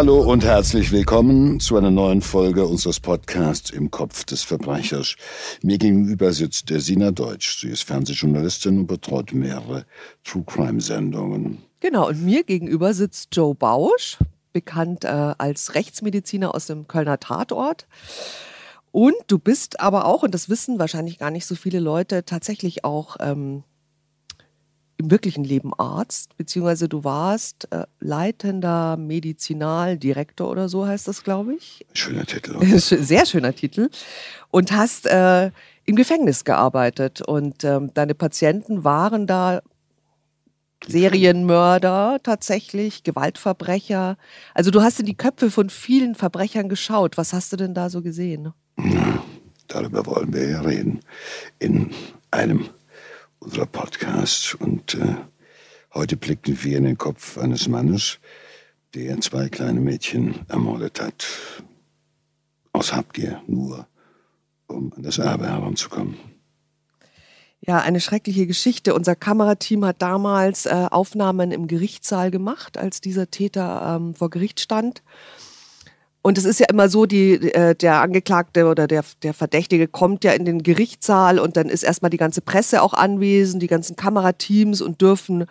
hallo und herzlich willkommen zu einer neuen Folge unseres Podcasts Im Kopf des Verbrechers. Mir gegenüber sitzt der Sina Deutsch. Sie ist Fernsehjournalistin und betreut mehrere True Crime Sendungen. Genau, und mir gegenüber sitzt Joe Bausch, bekannt äh, als Rechtsmediziner aus dem Kölner Tatort. Und du bist aber auch, und das wissen wahrscheinlich gar nicht so viele Leute, tatsächlich auch ähm, im wirklichen Leben Arzt, beziehungsweise du warst äh, leitender Medizinaldirektor oder so heißt das, glaube ich. Schöner Titel. Oder? Sehr schöner Titel. Und hast äh, im Gefängnis gearbeitet und ähm, deine Patienten waren da Serienmörder tatsächlich, Gewaltverbrecher. Also du hast in die Köpfe von vielen Verbrechern geschaut. Was hast du denn da so gesehen? Na, darüber wollen wir ja reden. In einem Podcasts. Und äh, heute blickten wir in den Kopf eines Mannes, der zwei kleine Mädchen ermordet hat. Aus Habgier nur, um an das Erbe heranzukommen. Ja, eine schreckliche Geschichte. Unser Kamerateam hat damals äh, Aufnahmen im Gerichtssaal gemacht, als dieser Täter ähm, vor Gericht stand. Und es ist ja immer so, die, äh, der Angeklagte oder der, der Verdächtige kommt ja in den Gerichtssaal und dann ist erstmal die ganze Presse auch anwesend, die ganzen Kamerateams und dürfen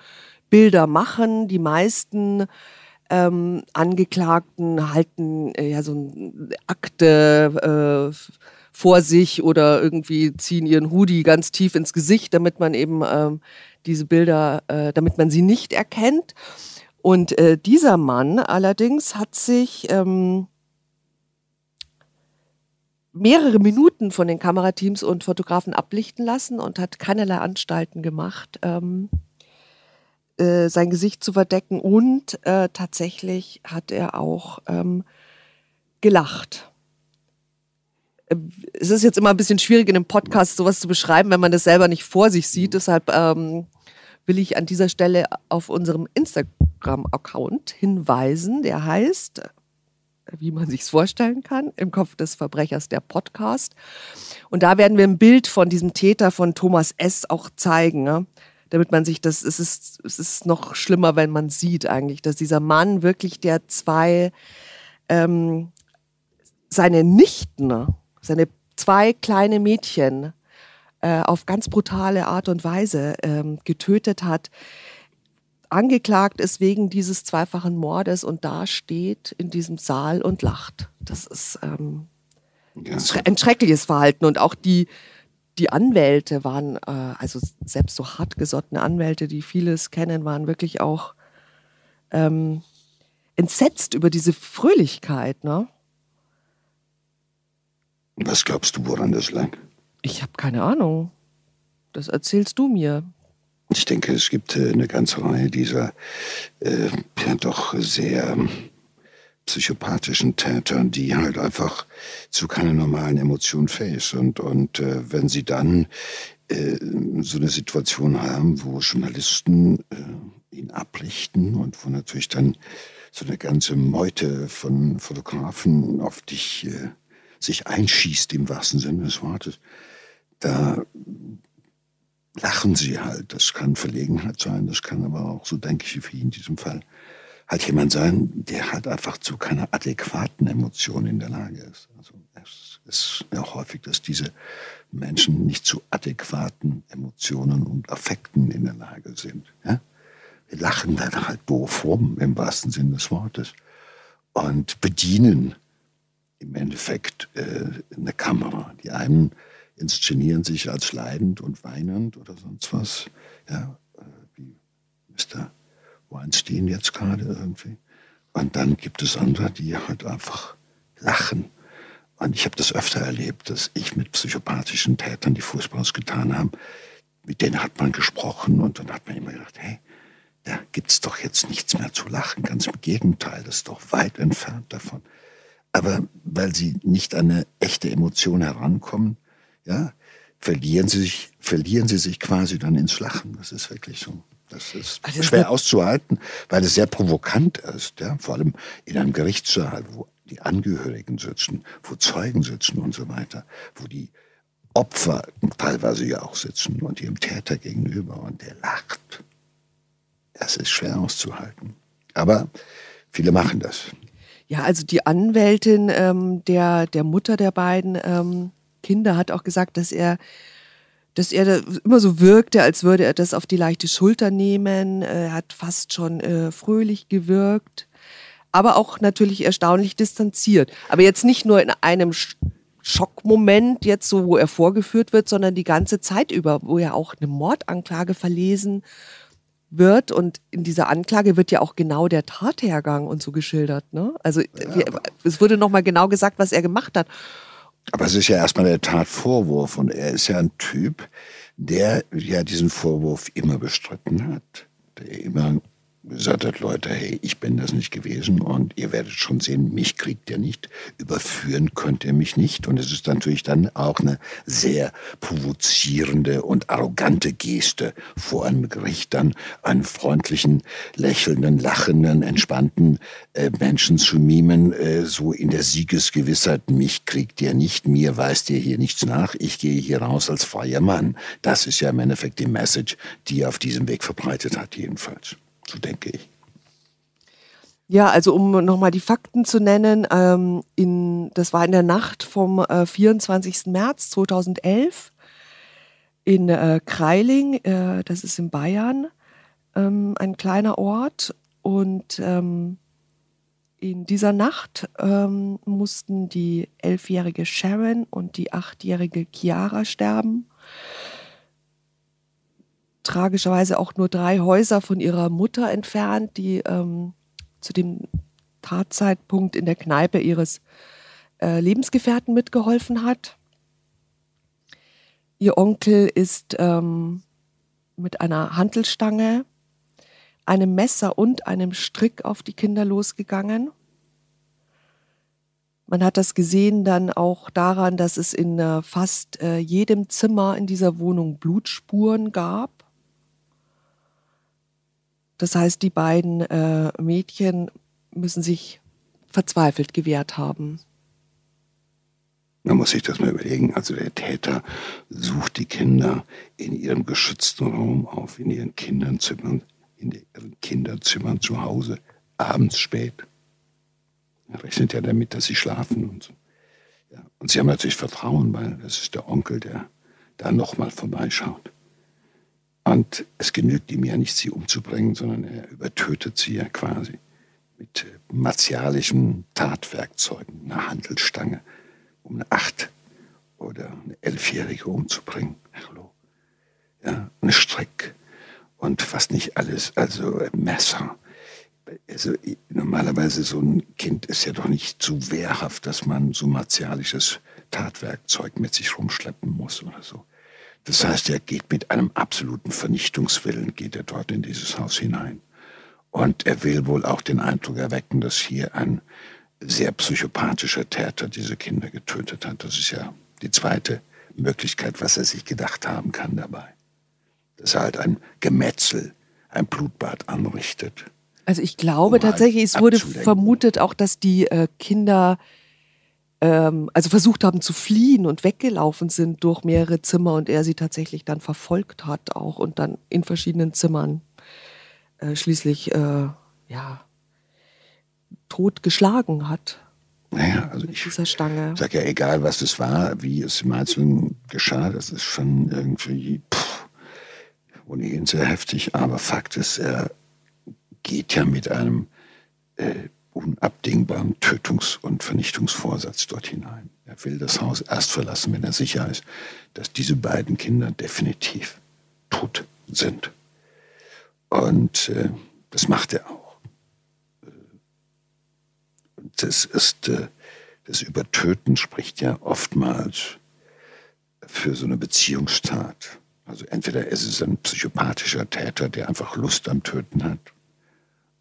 Bilder machen. Die meisten ähm, Angeklagten halten äh, ja so eine Akte äh, vor sich oder irgendwie ziehen ihren Hoodie ganz tief ins Gesicht, damit man eben ähm, diese Bilder, äh, damit man sie nicht erkennt. Und äh, dieser Mann allerdings hat sich ähm, mehrere Minuten von den Kamerateams und Fotografen ablichten lassen und hat keinerlei Anstalten gemacht, ähm, äh, sein Gesicht zu verdecken. Und äh, tatsächlich hat er auch ähm, gelacht. Äh, es ist jetzt immer ein bisschen schwierig in einem Podcast sowas zu beschreiben, wenn man das selber nicht vor sich sieht. Deshalb ähm, will ich an dieser Stelle auf unserem Instagram-Account hinweisen. Der heißt wie man sich vorstellen kann, im Kopf des Verbrechers der Podcast. Und da werden wir ein Bild von diesem Täter von Thomas S. auch zeigen, ne? damit man sich das, es ist, es ist noch schlimmer, wenn man sieht eigentlich, dass dieser Mann wirklich der zwei, ähm, seine Nichten, ne? seine zwei kleine Mädchen äh, auf ganz brutale Art und Weise ähm, getötet hat angeklagt ist wegen dieses zweifachen Mordes und da steht in diesem Saal und lacht. Das ist ähm, ja. ein schreckliches Verhalten. Und auch die, die Anwälte waren, äh, also selbst so hartgesottene Anwälte, die vieles kennen, waren wirklich auch ähm, entsetzt über diese Fröhlichkeit. Ne? Was glaubst du, woran das lag? Ich habe keine Ahnung. Das erzählst du mir. Ich denke, es gibt äh, eine ganze Reihe dieser äh, ja, doch sehr psychopathischen Tätern, die halt einfach zu keiner normalen Emotion fähig sind. Und äh, wenn sie dann äh, so eine Situation haben, wo Journalisten äh, ihn ablichten und wo natürlich dann so eine ganze Meute von Fotografen auf dich äh, sich einschießt, im wahrsten Sinne des Wortes, da lachen sie halt. Das kann Verlegenheit sein, das kann aber auch, so denke ich, wie in diesem Fall, halt jemand sein, der halt einfach zu keiner adäquaten Emotion in der Lage ist. Also es ist ja häufig, dass diese Menschen nicht zu adäquaten Emotionen und Affekten in der Lage sind. Ja? Wir lachen dann halt doof rum, im wahrsten Sinne des Wortes. Und bedienen im Endeffekt äh, eine Kamera. Die einen inszenieren sich als leidend und weinend oder sonst was. Ja, äh, wie Mr. Weinstein jetzt gerade irgendwie. Und dann gibt es andere, die halt einfach lachen. Und ich habe das öfter erlebt, dass ich mit psychopathischen Tätern, die Fußballs getan haben, mit denen hat man gesprochen und dann hat man immer gedacht, hey, da gibt es doch jetzt nichts mehr zu lachen. Ganz im Gegenteil, das ist doch weit entfernt davon. Aber weil sie nicht an eine echte Emotion herankommen, ja, verlieren sie sich, verlieren sie sich quasi dann ins Lachen. Das ist wirklich so. Das ist also schwer auszuhalten, weil es sehr provokant ist, ja, vor allem in einem Gerichtssaal, wo die Angehörigen sitzen, wo Zeugen sitzen und so weiter, wo die Opfer teilweise ja auch sitzen und ihrem Täter gegenüber und der lacht. Das ist schwer auszuhalten. Aber viele machen das. Ja, also die Anwältin ähm, der, der Mutter der beiden ähm, Kinder hat auch gesagt, dass er, dass er immer so wirkte, als würde er das auf die leichte Schulter nehmen. Er hat fast schon äh, fröhlich gewirkt, aber auch natürlich erstaunlich distanziert. Aber jetzt nicht nur in einem Schockmoment, jetzt so, wo er vorgeführt wird, sondern die ganze Zeit über, wo er auch eine Mordanklage verlesen wird und in dieser Anklage wird ja auch genau der Tathergang und so geschildert. Ne? Also ja. wir, es wurde nochmal genau gesagt, was er gemacht hat. Aber es ist ja erstmal der Tatvorwurf und er ist ja ein Typ, der ja diesen Vorwurf immer bestritten hat, der immer gesagt hat, Leute, hey, ich bin das nicht gewesen und ihr werdet schon sehen, mich kriegt ihr nicht, überführen könnt ihr mich nicht. Und es ist natürlich dann auch eine sehr provozierende und arrogante Geste vor einem Gericht dann einen freundlichen, lächelnden, lachenden, entspannten äh, Menschen zu mimen, äh, so in der Siegesgewissheit, mich kriegt ihr nicht, mir weist ihr hier nichts nach, ich gehe hier raus als freier Mann. Das ist ja im Endeffekt die Message, die er auf diesem Weg verbreitet hat, jedenfalls. So denke ich. Ja, also um nochmal die Fakten zu nennen, ähm, in, das war in der Nacht vom äh, 24. März 2011 in äh, Kreiling, äh, das ist in Bayern, ähm, ein kleiner Ort. Und ähm, in dieser Nacht ähm, mussten die elfjährige Sharon und die achtjährige Chiara sterben tragischerweise auch nur drei Häuser von ihrer Mutter entfernt, die ähm, zu dem Tatzeitpunkt in der Kneipe ihres äh, Lebensgefährten mitgeholfen hat. Ihr Onkel ist ähm, mit einer Hantelstange, einem Messer und einem Strick auf die Kinder losgegangen. Man hat das gesehen dann auch daran, dass es in äh, fast äh, jedem Zimmer in dieser Wohnung Blutspuren gab. Das heißt, die beiden äh, Mädchen müssen sich verzweifelt gewehrt haben. Man muss sich das mal überlegen. Also der Täter sucht die Kinder in ihrem geschützten Raum auf, in ihren Kinderzimmern, in ihren Kinderzimmern zu Hause, abends spät. Er rechnet ja damit, dass sie schlafen und so. Ja. Und sie haben natürlich Vertrauen, weil das ist der Onkel, der da nochmal vorbeischaut. Und es genügt ihm ja nicht, sie umzubringen, sondern er übertötet sie ja quasi mit äh, martialischen Tatwerkzeugen, einer Handelstange, um eine Acht- oder eine Elfjährige umzubringen. Hallo. Ja, eine Strick und was nicht alles, also Messer. Also normalerweise so ein Kind ist ja doch nicht zu wehrhaft, dass man so martialisches Tatwerkzeug mit sich rumschleppen muss oder so. Das heißt, er geht mit einem absoluten Vernichtungswillen, geht er dort in dieses Haus hinein. Und er will wohl auch den Eindruck erwecken, dass hier ein sehr psychopathischer Täter diese Kinder getötet hat. Das ist ja die zweite Möglichkeit, was er sich gedacht haben kann dabei. Dass er halt ein Gemetzel, ein Blutbad anrichtet. Also ich glaube um tatsächlich, halt es wurde vermutet auch, dass die äh, Kinder ähm, also versucht haben zu fliehen und weggelaufen sind durch mehrere Zimmer und er sie tatsächlich dann verfolgt hat auch und dann in verschiedenen Zimmern äh, schließlich äh, ja tot geschlagen hat. Naja, also ich sage ja, egal was es war, wie es im Einzelnen geschah, das ist schon irgendwie pff, ohnehin sehr heftig. Aber Fakt ist, er geht ja mit einem äh, unabdingbaren Tötungs- und Vernichtungsvorsatz dort hinein. Er will das Haus erst verlassen, wenn er sicher ist, dass diese beiden Kinder definitiv tot sind. Und äh, das macht er auch. Und das ist, äh, das Übertöten spricht ja oftmals für so eine Beziehungstat. Also entweder ist es ein psychopathischer Täter, der einfach Lust am Töten hat,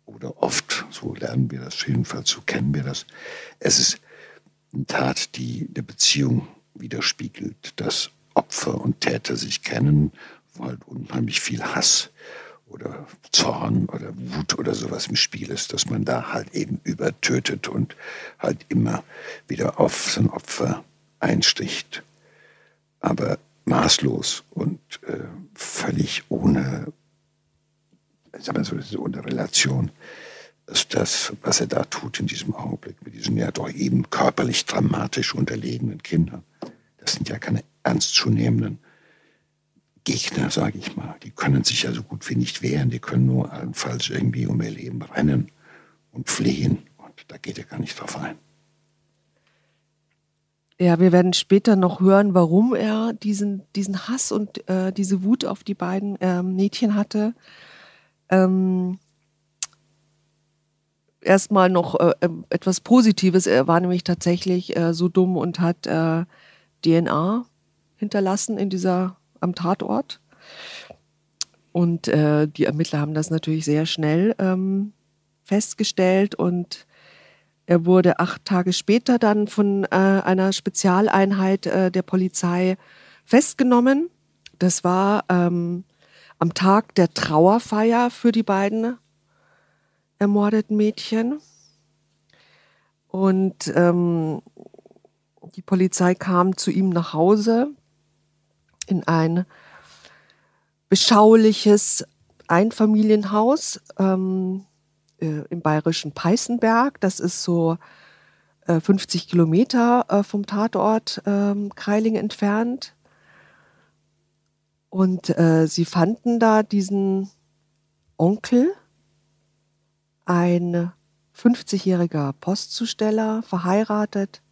oder oft, so lernen wir das jedenfalls, so kennen wir das, es ist eine Tat, die eine Beziehung widerspiegelt, dass Opfer und Täter sich kennen, wo halt unheimlich viel Hass oder Zorn oder Wut oder sowas im Spiel ist, dass man da halt eben übertötet und halt immer wieder auf sein Opfer einsticht. Aber maßlos und äh, völlig ohne sagen wir so, ohne Relation dass das, was er da tut in diesem Augenblick mit diesen ja doch eben körperlich dramatisch unterlegenen Kindern, das sind ja keine ernstzunehmenden Gegner, sage ich mal. Die können sich ja so gut wie nicht wehren, die können nur allenfalls irgendwie um ihr Leben rennen und fliehen. Und da geht er gar nicht drauf ein. Ja, wir werden später noch hören, warum er diesen, diesen Hass und äh, diese Wut auf die beiden äh, Mädchen hatte. Ähm, Erstmal noch äh, ähm, etwas Positives. Er war nämlich tatsächlich äh, so dumm und hat äh, DNA hinterlassen in dieser am Tatort. Und äh, die Ermittler haben das natürlich sehr schnell ähm, festgestellt und er wurde acht Tage später dann von äh, einer Spezialeinheit äh, der Polizei festgenommen. Das war ähm, am Tag der Trauerfeier für die beiden ermordeten Mädchen. Und ähm, die Polizei kam zu ihm nach Hause in ein beschauliches Einfamilienhaus. Ähm, äh, im bayerischen Peißenberg. Das ist so äh, 50 Kilometer äh, vom Tatort ähm, Kreiling entfernt. Und äh, sie fanden da diesen Onkel, ein 50-jähriger Postzusteller, verheiratet,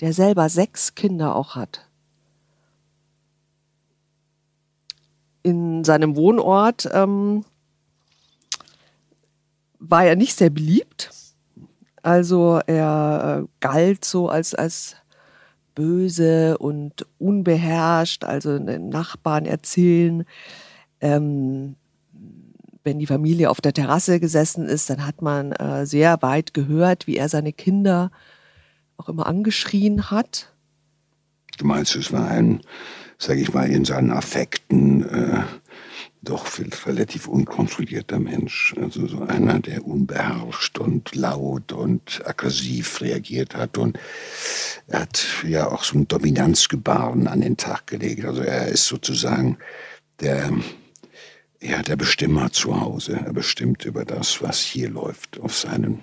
der selber sechs Kinder auch hat. In seinem Wohnort ähm, war er nicht sehr beliebt. Also er äh, galt so als, als böse und unbeherrscht. Also den Nachbarn erzählen, ähm, wenn die Familie auf der Terrasse gesessen ist, dann hat man äh, sehr weit gehört, wie er seine Kinder auch immer angeschrien hat. Du meinst, es war ein, sag ich mal, in seinen Affekten äh, doch relativ unkontrollierter Mensch. Also so einer, der unbeherrscht und laut und aggressiv reagiert hat. Und er hat ja auch so ein Dominanzgebaren an den Tag gelegt. Also er ist sozusagen der, ja, der Bestimmer zu Hause. Er bestimmt über das, was hier läuft auf seinen,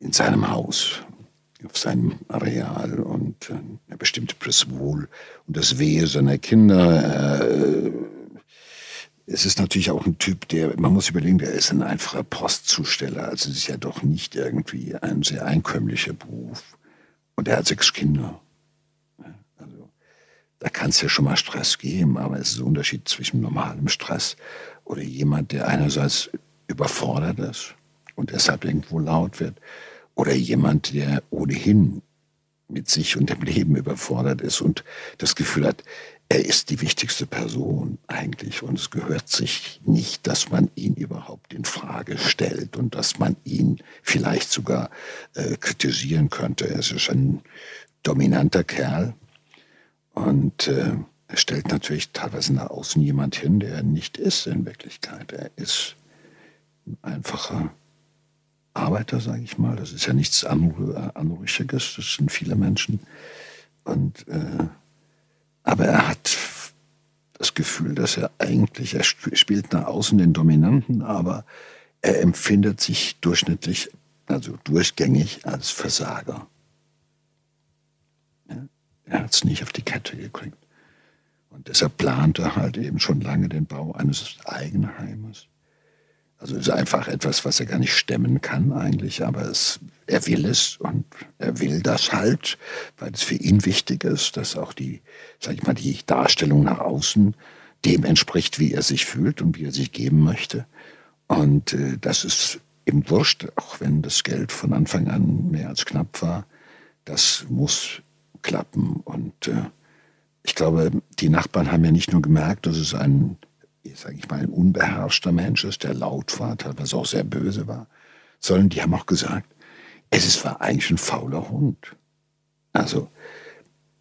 in seinem Haus auf seinem Areal und äh, er bestimmt das Wohl und das Wehe seiner Kinder. Äh, es ist natürlich auch ein Typ, der, man muss überlegen, der ist ein einfacher Postzusteller. Also es ist ja doch nicht irgendwie ein sehr einkömmlicher Beruf. Und er hat sechs Kinder. Also da kann es ja schon mal Stress geben, aber es ist ein Unterschied zwischen normalem Stress oder jemand, der einerseits überfordert ist und deshalb irgendwo laut wird oder jemand, der ohnehin mit sich und dem Leben überfordert ist und das Gefühl hat, er ist die wichtigste Person eigentlich und es gehört sich nicht, dass man ihn überhaupt in Frage stellt und dass man ihn vielleicht sogar äh, kritisieren könnte. Er ist ein dominanter Kerl und äh, er stellt natürlich teilweise nach außen jemand hin, der er nicht ist in Wirklichkeit. Er ist ein einfacher Arbeiter, sage ich mal. Das ist ja nichts Anrüchiges, das sind viele Menschen. Und äh, aber er hat das Gefühl, dass er eigentlich, er spielt nach außen den Dominanten, aber er empfindet sich durchschnittlich, also durchgängig als Versager. Er hat es nicht auf die Kette gekriegt. Und deshalb plant er halt eben schon lange den Bau eines Eigenheimes. Also es ist einfach etwas, was er gar nicht stemmen kann eigentlich, aber es, er will es und er will das halt, weil es für ihn wichtig ist, dass auch die, sag ich mal, die Darstellung nach außen dem entspricht, wie er sich fühlt und wie er sich geben möchte. Und äh, das ist ihm wurscht, auch wenn das Geld von Anfang an mehr als knapp war. Das muss klappen. Und äh, ich glaube, die Nachbarn haben ja nicht nur gemerkt, dass es ein sage ich mal, ein unbeherrschter Mensch ist, der laut war, teilweise auch sehr böse war, sondern die haben auch gesagt, es ist war eigentlich ein fauler Hund. Also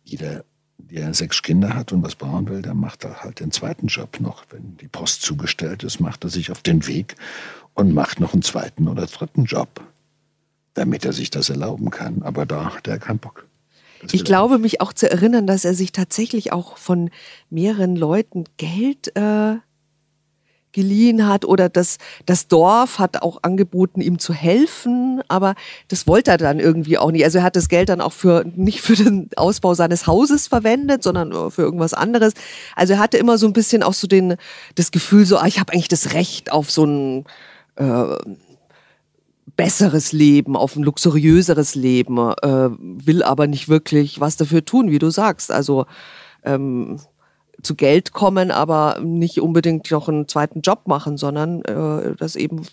jeder, der sechs Kinder hat und was bauen will, der macht da halt den zweiten Job noch. Wenn die Post zugestellt ist, macht er sich auf den Weg und macht noch einen zweiten oder dritten Job, damit er sich das erlauben kann. Aber da hat er keinen Bock. Ich glaube, mich auch zu erinnern, dass er sich tatsächlich auch von mehreren Leuten Geld äh, geliehen hat oder das, das Dorf hat auch angeboten, ihm zu helfen, aber das wollte er dann irgendwie auch nicht. Also er hat das Geld dann auch für, nicht für den Ausbau seines Hauses verwendet, sondern für irgendwas anderes. Also er hatte immer so ein bisschen auch so den, das Gefühl so, ah, ich habe eigentlich das Recht auf so ein, äh, besseres Leben, auf ein luxuriöseres Leben, äh, will aber nicht wirklich was dafür tun, wie du sagst. Also ähm, zu Geld kommen, aber nicht unbedingt noch einen zweiten Job machen, sondern äh, das eben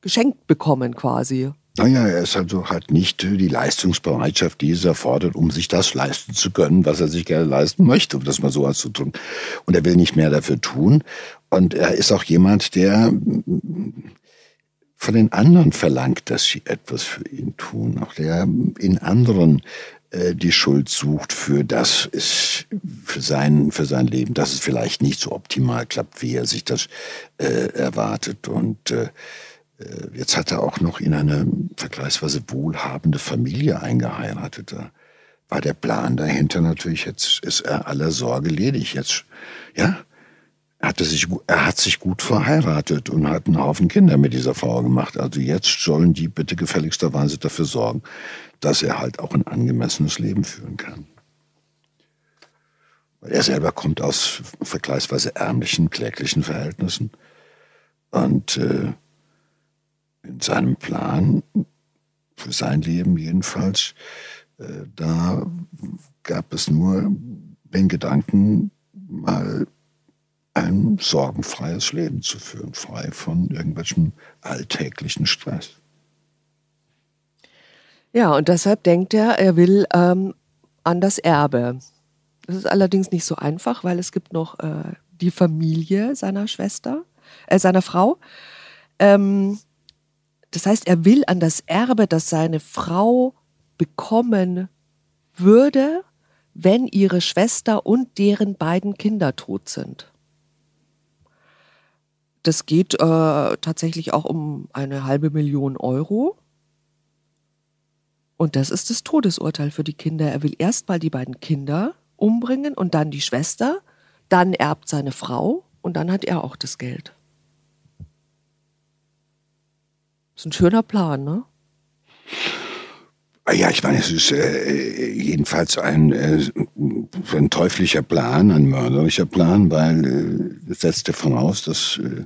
geschenkt bekommen quasi. Naja, er ist also halt nicht die Leistungsbereitschaft, die es erfordert, um sich das leisten zu können, was er sich gerne leisten möchte, um das mal so auszudrücken. Und er will nicht mehr dafür tun. Und er ist auch jemand, der von den anderen verlangt, dass sie etwas für ihn tun. Auch der in anderen die Schuld sucht für das ist für sein für sein Leben, dass es vielleicht nicht so optimal klappt, wie er sich das äh, erwartet. Und äh, äh, jetzt hat er auch noch in eine vergleichsweise wohlhabende Familie eingeheiratet. Da war der Plan dahinter natürlich, jetzt ist er aller Sorge ledig. Jetzt, ja, hatte sich, er hat sich gut verheiratet und hat einen Haufen Kinder mit dieser Frau gemacht. Also jetzt sollen die bitte gefälligsterweise dafür sorgen, dass er halt auch ein angemessenes Leben führen kann. Er selber kommt aus vergleichsweise ärmlichen, kläglichen Verhältnissen. Und äh, in seinem Plan, für sein Leben jedenfalls, äh, da gab es nur den Gedanken, mal ein sorgenfreies Leben zu führen, frei von irgendwelchem alltäglichen Stress. Ja, und deshalb denkt er, er will ähm, an das Erbe. Das ist allerdings nicht so einfach, weil es gibt noch äh, die Familie seiner Schwester, äh, seiner Frau. Ähm, das heißt, er will an das Erbe, das seine Frau bekommen würde, wenn ihre Schwester und deren beiden Kinder tot sind. Das geht äh, tatsächlich auch um eine halbe Million Euro. Und das ist das Todesurteil für die Kinder. Er will erst mal die beiden Kinder umbringen und dann die Schwester, dann erbt seine Frau und dann hat er auch das Geld. Ist ein schöner Plan, ne? Ah ja, ich meine, es ist äh, jedenfalls ein, äh, ein teuflischer Plan, ein mörderischer Plan, weil äh, es setzt voraus, dass äh,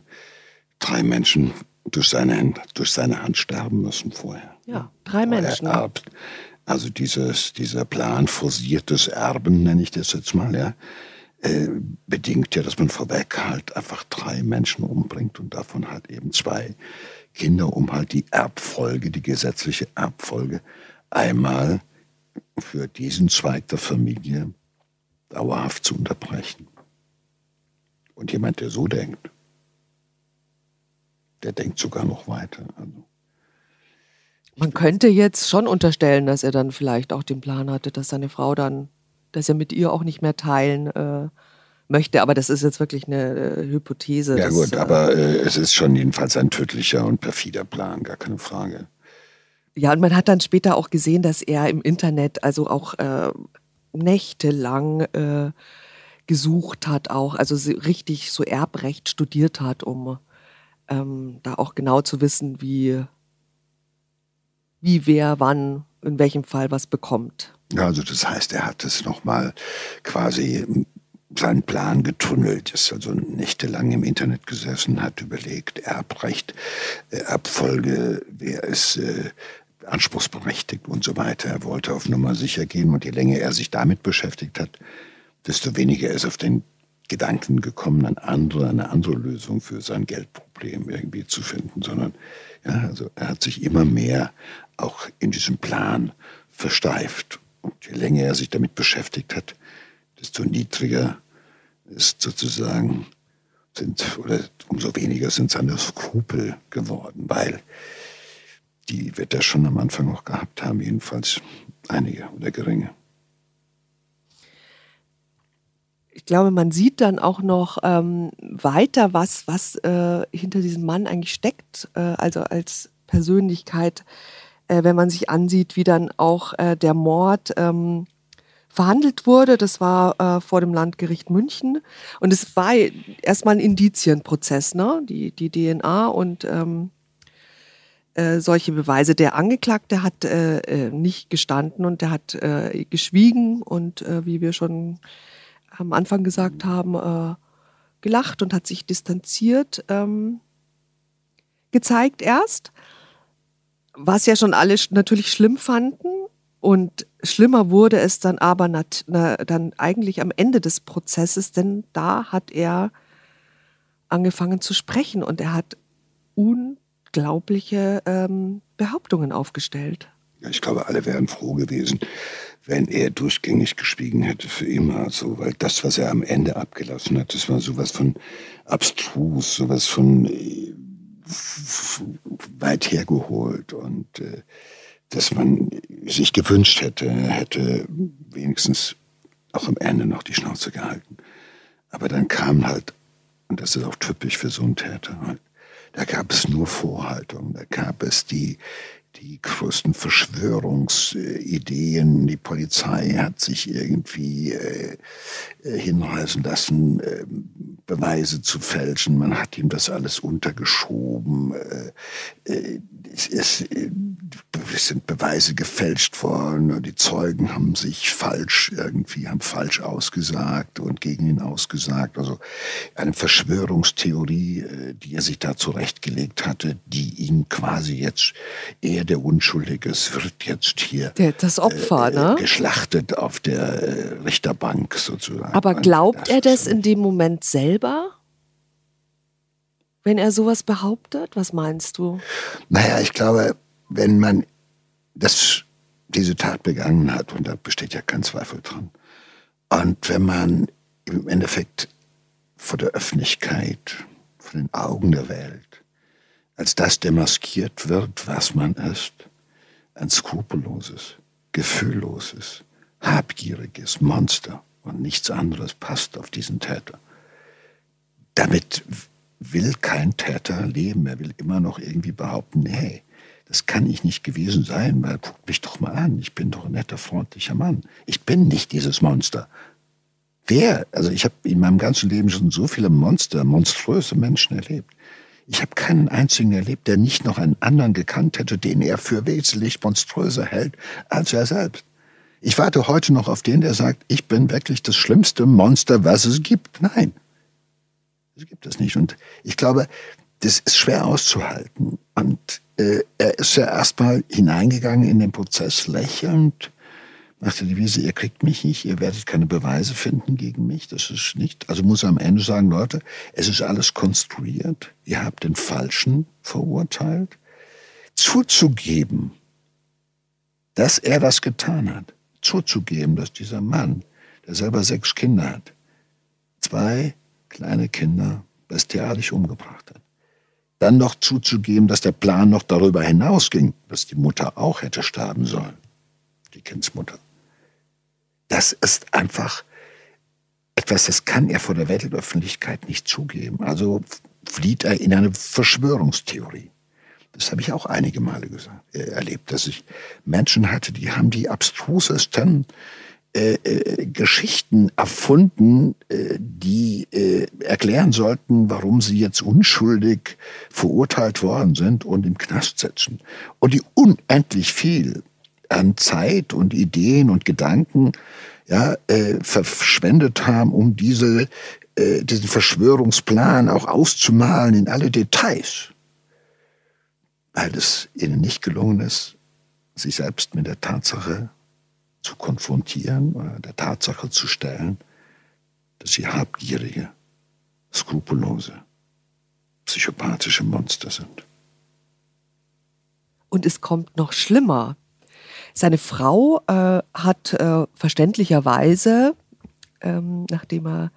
drei Menschen durch seine, durch seine Hand sterben müssen vorher. Ja, drei Menschen. Erbt. Also dieses, dieser Plan forciertes Erben, nenne ich das jetzt mal, ja, äh, bedingt ja, dass man vorweg halt einfach drei Menschen umbringt und davon halt eben zwei Kinder, um halt die Erbfolge, die gesetzliche Erbfolge einmal für diesen Zweig der Familie dauerhaft zu unterbrechen. Und jemand, der so denkt, der denkt sogar noch weiter. Also, Man könnte jetzt schon unterstellen, dass er dann vielleicht auch den Plan hatte, dass seine Frau dann, dass er mit ihr auch nicht mehr teilen äh, möchte. Aber das ist jetzt wirklich eine äh, Hypothese. Ja gut, äh, aber äh, es ist schon jedenfalls ein tödlicher und perfider Plan, gar keine Frage. Ja, und man hat dann später auch gesehen, dass er im Internet also auch äh, nächtelang äh, gesucht hat, auch, also so richtig so Erbrecht studiert hat, um ähm, da auch genau zu wissen, wie, wie wer wann in welchem Fall was bekommt. Ja, also das heißt, er hat es nochmal quasi seinen Plan getunnelt, ist also nächtelang im Internet gesessen, hat überlegt, Erbrecht, äh, Erbfolge, wer ist äh, anspruchsberechtigt und so weiter. Er wollte auf Nummer sicher gehen und je länger er sich damit beschäftigt hat, desto weniger ist auf den Gedanken gekommen, eine andere, eine andere Lösung für sein Geldproblem irgendwie zu finden, sondern ja, also er hat sich immer mehr auch in diesem Plan versteift. Und je länger er sich damit beschäftigt hat, desto niedriger ist sozusagen sind oder umso weniger sind seine Skrupel geworden, weil die wird er schon am Anfang auch gehabt haben, jedenfalls einige oder geringe. Ich glaube, man sieht dann auch noch ähm, weiter, was, was äh, hinter diesem Mann eigentlich steckt, äh, also als Persönlichkeit, äh, wenn man sich ansieht, wie dann auch äh, der Mord ähm, verhandelt wurde. Das war äh, vor dem Landgericht München. Und es war erstmal ein Indizienprozess, ne? die, die DNA und ähm, äh, solche Beweise. Der Angeklagte hat äh, äh nicht gestanden und der hat äh, geschwiegen und äh, wie wir schon am Anfang gesagt haben, gelacht und hat sich distanziert. Ähm, gezeigt erst, was ja schon alle natürlich schlimm fanden. Und schlimmer wurde es dann aber na, dann eigentlich am Ende des Prozesses, denn da hat er angefangen zu sprechen und er hat unglaubliche ähm, Behauptungen aufgestellt. Ich glaube, alle wären froh gewesen, wenn er durchgängig geschwiegen hätte für immer. So, weil das, was er am Ende abgelassen hat, das war sowas von abstrus, sowas von äh, weit hergeholt und äh, dass man sich gewünscht hätte, hätte wenigstens auch am Ende noch die Schnauze gehalten. Aber dann kam halt, und das ist auch typisch für so einen Täter, halt, da gab es nur Vorhaltungen, da gab es die, die größten Verschwörungsideen. Die Polizei hat sich irgendwie äh, äh, hinreißen lassen, äh, Beweise zu fälschen. Man hat ihm das alles untergeschoben. Es, es, sind Beweise gefälscht worden. Die Zeugen haben sich falsch irgendwie, haben falsch ausgesagt und gegen ihn ausgesagt. Also eine Verschwörungstheorie, die er sich da zurechtgelegt hatte, die ihn quasi jetzt eher der Unschuldige ist, wird jetzt hier der, das Opfer, äh, ne? geschlachtet auf der äh, Richterbank sozusagen. Aber glaubt er das in dem Moment selber? Wenn er sowas behauptet, was meinst du? Naja, ich glaube, wenn man das, diese Tat begangen hat, und da besteht ja kein Zweifel dran, und wenn man im Endeffekt vor der Öffentlichkeit, vor den Augen der Welt, als das demaskiert wird, was man ist, ein skrupelloses, gefühlloses, habgieriges Monster und nichts anderes passt auf diesen Täter. Damit will kein Täter leben. Er will immer noch irgendwie behaupten, hey, das kann ich nicht gewesen sein, weil guckt mich doch mal an, ich bin doch ein netter, freundlicher Mann. Ich bin nicht dieses Monster. Wer? Also ich habe in meinem ganzen Leben schon so viele Monster, monströse Menschen erlebt. Ich habe keinen einzigen erlebt, der nicht noch einen anderen gekannt hätte, den er für wesentlich monströser hält als er selbst. Ich warte heute noch auf den, der sagt, ich bin wirklich das schlimmste Monster, was es gibt. Nein, das gibt es nicht. Und ich glaube, das ist schwer auszuhalten. Und äh, er ist ja erstmal hineingegangen in den Prozess lächelnd nach der Devise, ihr kriegt mich nicht, ihr werdet keine Beweise finden gegen mich, das ist nicht. Also muss er am Ende sagen, Leute, es ist alles konstruiert, ihr habt den Falschen verurteilt. Zuzugeben, dass er das getan hat, zuzugeben, dass dieser Mann, der selber sechs Kinder hat, zwei kleine Kinder bestialisch umgebracht hat. Dann noch zuzugeben, dass der Plan noch darüber hinausging, dass die Mutter auch hätte sterben sollen, die Kindsmutter das ist einfach etwas, das kann er vor der Weltöffentlichkeit nicht zugeben. Also flieht er in eine Verschwörungstheorie. Das habe ich auch einige Male gesagt, äh, erlebt, dass ich Menschen hatte, die haben die abstrusesten äh, äh, Geschichten erfunden, äh, die äh, erklären sollten, warum sie jetzt unschuldig verurteilt worden sind und im Knast sitzen. Und die unendlich viel an Zeit und Ideen und Gedanken ja, äh, verschwendet haben, um diese, äh, diesen Verschwörungsplan auch auszumalen in alle Details. Weil es ihnen nicht gelungen ist, sich selbst mit der Tatsache zu konfrontieren oder der Tatsache zu stellen, dass sie habgierige, skrupellose, psychopathische Monster sind. Und es kommt noch schlimmer. Seine Frau äh, hat äh, verständlicherweise, ähm, nachdem er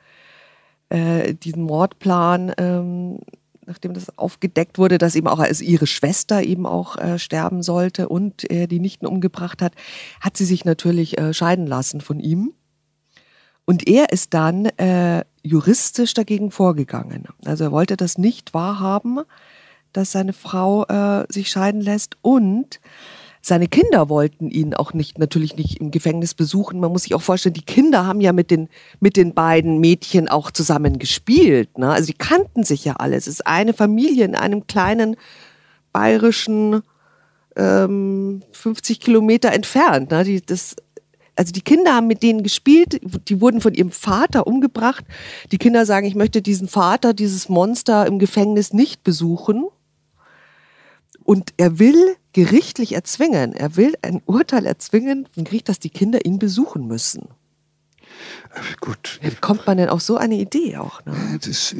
äh, diesen Mordplan, ähm, nachdem das aufgedeckt wurde, dass eben auch also ihre Schwester eben auch äh, sterben sollte und die Nichten umgebracht hat, hat sie sich natürlich äh, scheiden lassen von ihm. Und er ist dann äh, juristisch dagegen vorgegangen. Also er wollte das nicht wahrhaben, dass seine Frau sich scheiden lässt und seine Kinder wollten ihn auch nicht, natürlich nicht im Gefängnis besuchen. Man muss sich auch vorstellen, die Kinder haben ja mit den, mit den beiden Mädchen auch zusammen gespielt. Ne? Also die kannten sich ja alle. Es ist eine Familie in einem kleinen bayerischen ähm, 50 Kilometer entfernt. Ne? Die, das, also die Kinder haben mit denen gespielt, die wurden von ihrem Vater umgebracht. Die Kinder sagen, ich möchte diesen Vater, dieses Monster im Gefängnis nicht besuchen. Und er will gerichtlich erzwingen, er will ein Urteil erzwingen vom Gericht, dass die Kinder ihn besuchen müssen. Gut. Wie kommt man denn auf so eine Idee auch? Ne? Das,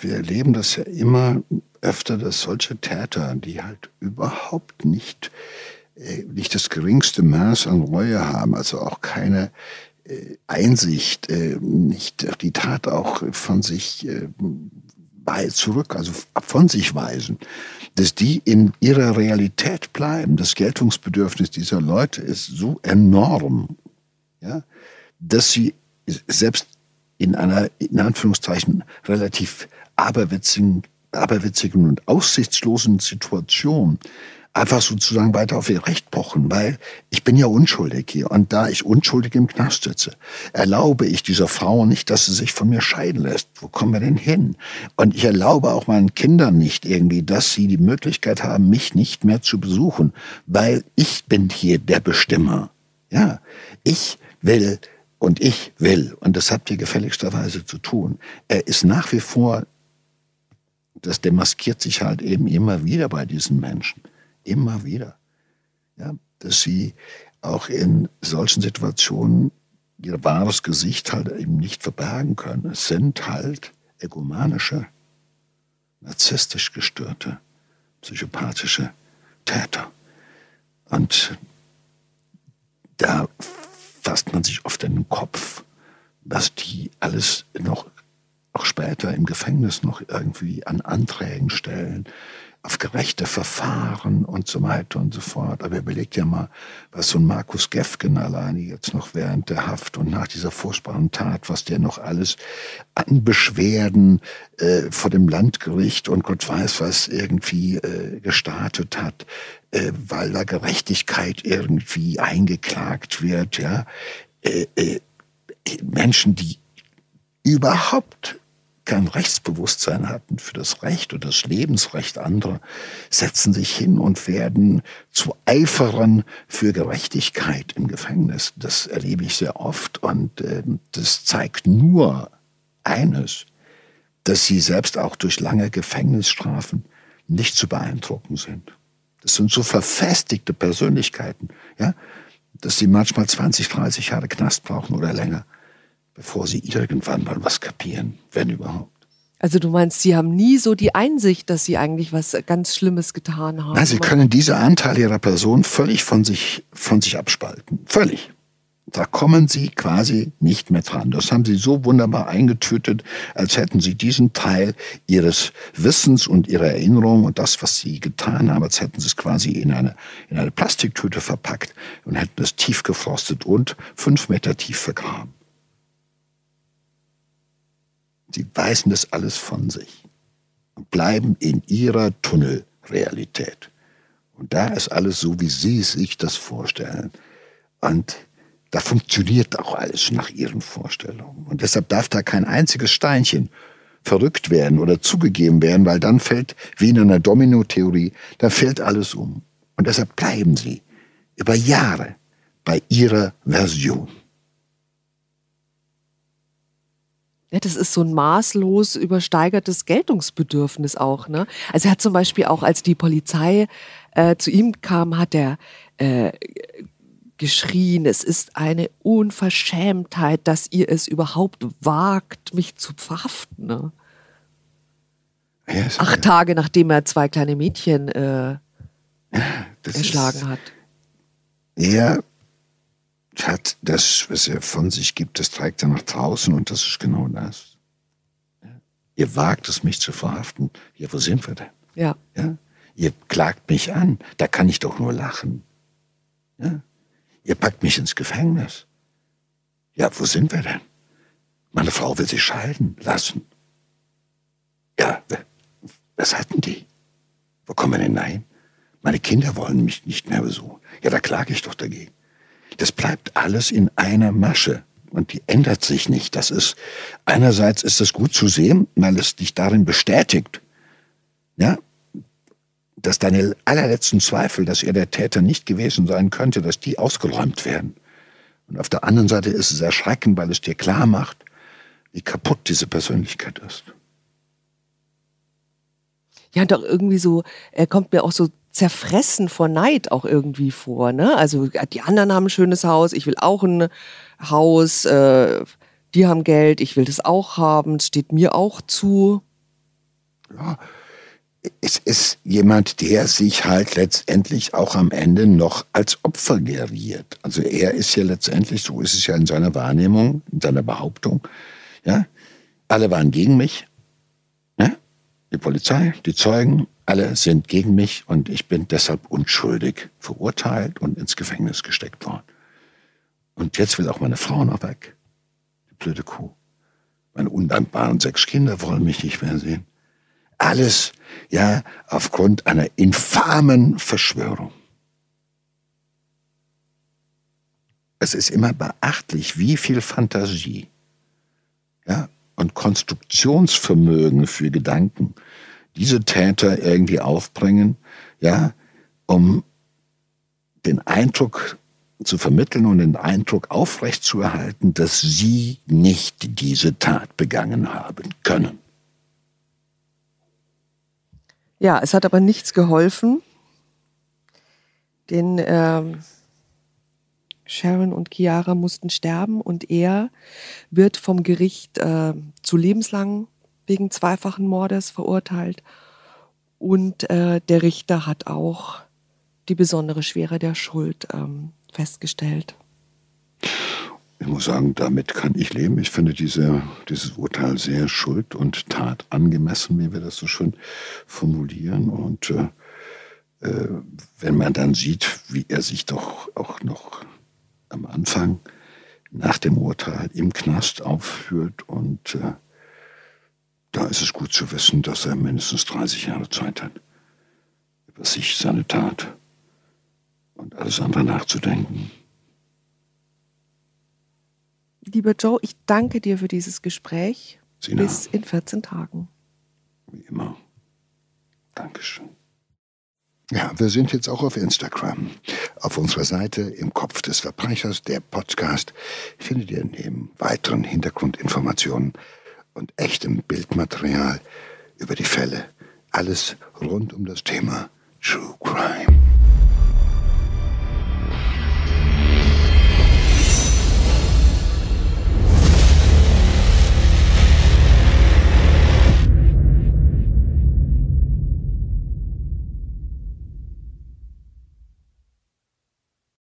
wir erleben das ja immer öfter, dass solche Täter, die halt überhaupt nicht, äh, nicht das geringste Maß an Reue haben, also auch keine äh, Einsicht, äh, nicht die Tat auch von sich zurück, also von sich weisen, dass die in ihrer Realität bleiben. Das Geltungsbedürfnis dieser Leute ist so enorm, ja, dass sie selbst in einer, in Anführungszeichen, relativ aberwitzigen, aberwitzigen und aussichtslosen Situation einfach sozusagen weiter auf ihr Recht pochen, weil ich bin ja unschuldig hier. Und da ich unschuldig im Knast sitze, erlaube ich dieser Frau nicht, dass sie sich von mir scheiden lässt. Wo kommen wir denn hin? Und ich erlaube auch meinen Kindern nicht irgendwie, dass sie die Möglichkeit haben, mich nicht mehr zu besuchen, weil ich bin hier der Bestimmer. Ja, ich will und ich will, und das habt ihr gefälligsterweise zu tun. Er ist nach wie vor, das demaskiert sich halt eben immer wieder bei diesen Menschen immer wieder. Ja, dass sie auch in solchen Situationen ihr wahres Gesicht halt eben nicht verbergen können. Es sind halt egomanische, narzisstisch gestörte, psychopathische Täter. Und da fasst man sich oft in den Kopf, was die alles noch auch später im Gefängnis noch irgendwie an Anträgen stellen, auf gerechte Verfahren und so weiter und so fort. Aber überlegt ja mal, was so ein Markus Gefgen alleine jetzt noch während der Haft und nach dieser furchtbaren Tat, was der noch alles an Beschwerden äh, vor dem Landgericht und Gott weiß was irgendwie äh, gestartet hat, äh, weil da Gerechtigkeit irgendwie eingeklagt wird, ja. Äh, äh, Menschen, die überhaupt kein Rechtsbewusstsein hatten für das Recht oder das Lebensrecht anderer, setzen sich hin und werden zu Eiferern für Gerechtigkeit im Gefängnis. Das erlebe ich sehr oft und äh, das zeigt nur eines, dass sie selbst auch durch lange Gefängnisstrafen nicht zu beeindrucken sind. Das sind so verfestigte Persönlichkeiten, ja, dass sie manchmal 20, 30 Jahre Knast brauchen oder länger bevor sie irgendwann mal was kapieren, wenn überhaupt. Also du meinst, sie haben nie so die Einsicht, dass sie eigentlich was ganz Schlimmes getan haben? Nein, sie können diese Anteile ihrer Person völlig von sich, von sich abspalten. Völlig. Da kommen sie quasi nicht mehr dran. Das haben sie so wunderbar eingetütet, als hätten sie diesen Teil ihres Wissens und ihrer Erinnerung und das, was sie getan haben, als hätten sie es quasi in eine, in eine Plastiktüte verpackt und hätten es tief gefrostet und fünf Meter tief vergraben. Sie weisen das alles von sich und bleiben in ihrer Tunnelrealität. Und da ist alles so, wie Sie sich das vorstellen. Und da funktioniert auch alles nach Ihren Vorstellungen. Und deshalb darf da kein einziges Steinchen verrückt werden oder zugegeben werden, weil dann fällt, wie in einer Domino-Theorie, da fällt alles um. Und deshalb bleiben Sie über Jahre bei Ihrer Version. Ja, das ist so ein maßlos übersteigertes Geltungsbedürfnis auch. Ne? Also er hat zum Beispiel auch, als die Polizei äh, zu ihm kam, hat er äh, geschrien, es ist eine Unverschämtheit, dass ihr es überhaupt wagt, mich zu verhaften. Ne? Ja, Acht Tage nachdem er zwei kleine Mädchen äh, erschlagen ist, hat. Ja, hat das, was er von sich gibt, das trägt er nach draußen und das ist genau das. Ihr wagt es, mich zu verhaften. Ja, wo sind wir denn? Ja. ja. Ihr klagt mich an, da kann ich doch nur lachen. Ja. Ihr packt mich ins Gefängnis. Ja, wo sind wir denn? Meine Frau will sich scheiden lassen. Ja, was hatten die? Wo kommen wir denn dahin? Meine Kinder wollen mich nicht mehr besuchen. Ja, da klage ich doch dagegen. Das bleibt alles in einer Masche und die ändert sich nicht. Das ist, einerseits ist es gut zu sehen, weil es dich darin bestätigt, ja, dass deine allerletzten Zweifel, dass er der Täter nicht gewesen sein könnte, dass die ausgeräumt werden. Und auf der anderen Seite ist es erschreckend, weil es dir klar macht, wie kaputt diese Persönlichkeit ist. Ja, doch irgendwie so, er kommt mir auch so zerfressen vor Neid auch irgendwie vor. Ne? Also die anderen haben ein schönes Haus, ich will auch ein Haus, äh, die haben Geld, ich will das auch haben, es steht mir auch zu. Ja, es ist jemand, der sich halt letztendlich auch am Ende noch als Opfer geriert. Also er ist ja letztendlich, so ist es ja in seiner Wahrnehmung, in seiner Behauptung, ja, alle waren gegen mich? Die Polizei, die Zeugen, alle sind gegen mich und ich bin deshalb unschuldig verurteilt und ins Gefängnis gesteckt worden. Und jetzt will auch meine Frau noch weg. Die blöde Kuh. Meine undankbaren sechs Kinder wollen mich nicht mehr sehen. Alles, ja, aufgrund einer infamen Verschwörung. Es ist immer beachtlich, wie viel Fantasie ja, und Konstruktionsvermögen für Gedanken diese Täter irgendwie aufbringen, ja, um den Eindruck zu vermitteln und den Eindruck aufrechtzuerhalten, dass sie nicht diese Tat begangen haben können. Ja, es hat aber nichts geholfen. Denn ähm, Sharon und Chiara mussten sterben und er wird vom Gericht äh, zu lebenslang wegen zweifachen Mordes verurteilt. Und äh, der Richter hat auch die besondere Schwere der Schuld ähm, festgestellt. Ich muss sagen, damit kann ich leben. Ich finde diese, dieses Urteil sehr schuld- und tat angemessen, wie wir das so schön formulieren. Und äh, äh, wenn man dann sieht, wie er sich doch auch noch Anfang nach dem Urteil im Knast aufführt und äh, da ist es gut zu wissen, dass er mindestens 30 Jahre Zeit hat, über sich, seine Tat und alles andere nachzudenken. Lieber Joe, ich danke dir für dieses Gespräch. Sina, Bis in 14 Tagen. Wie immer. Dankeschön. Ja, wir sind jetzt auch auf Instagram. Auf unserer Seite im Kopf des Verbrechers, der Podcast, findet ihr neben weiteren Hintergrundinformationen und echtem Bildmaterial über die Fälle alles rund um das Thema True Crime.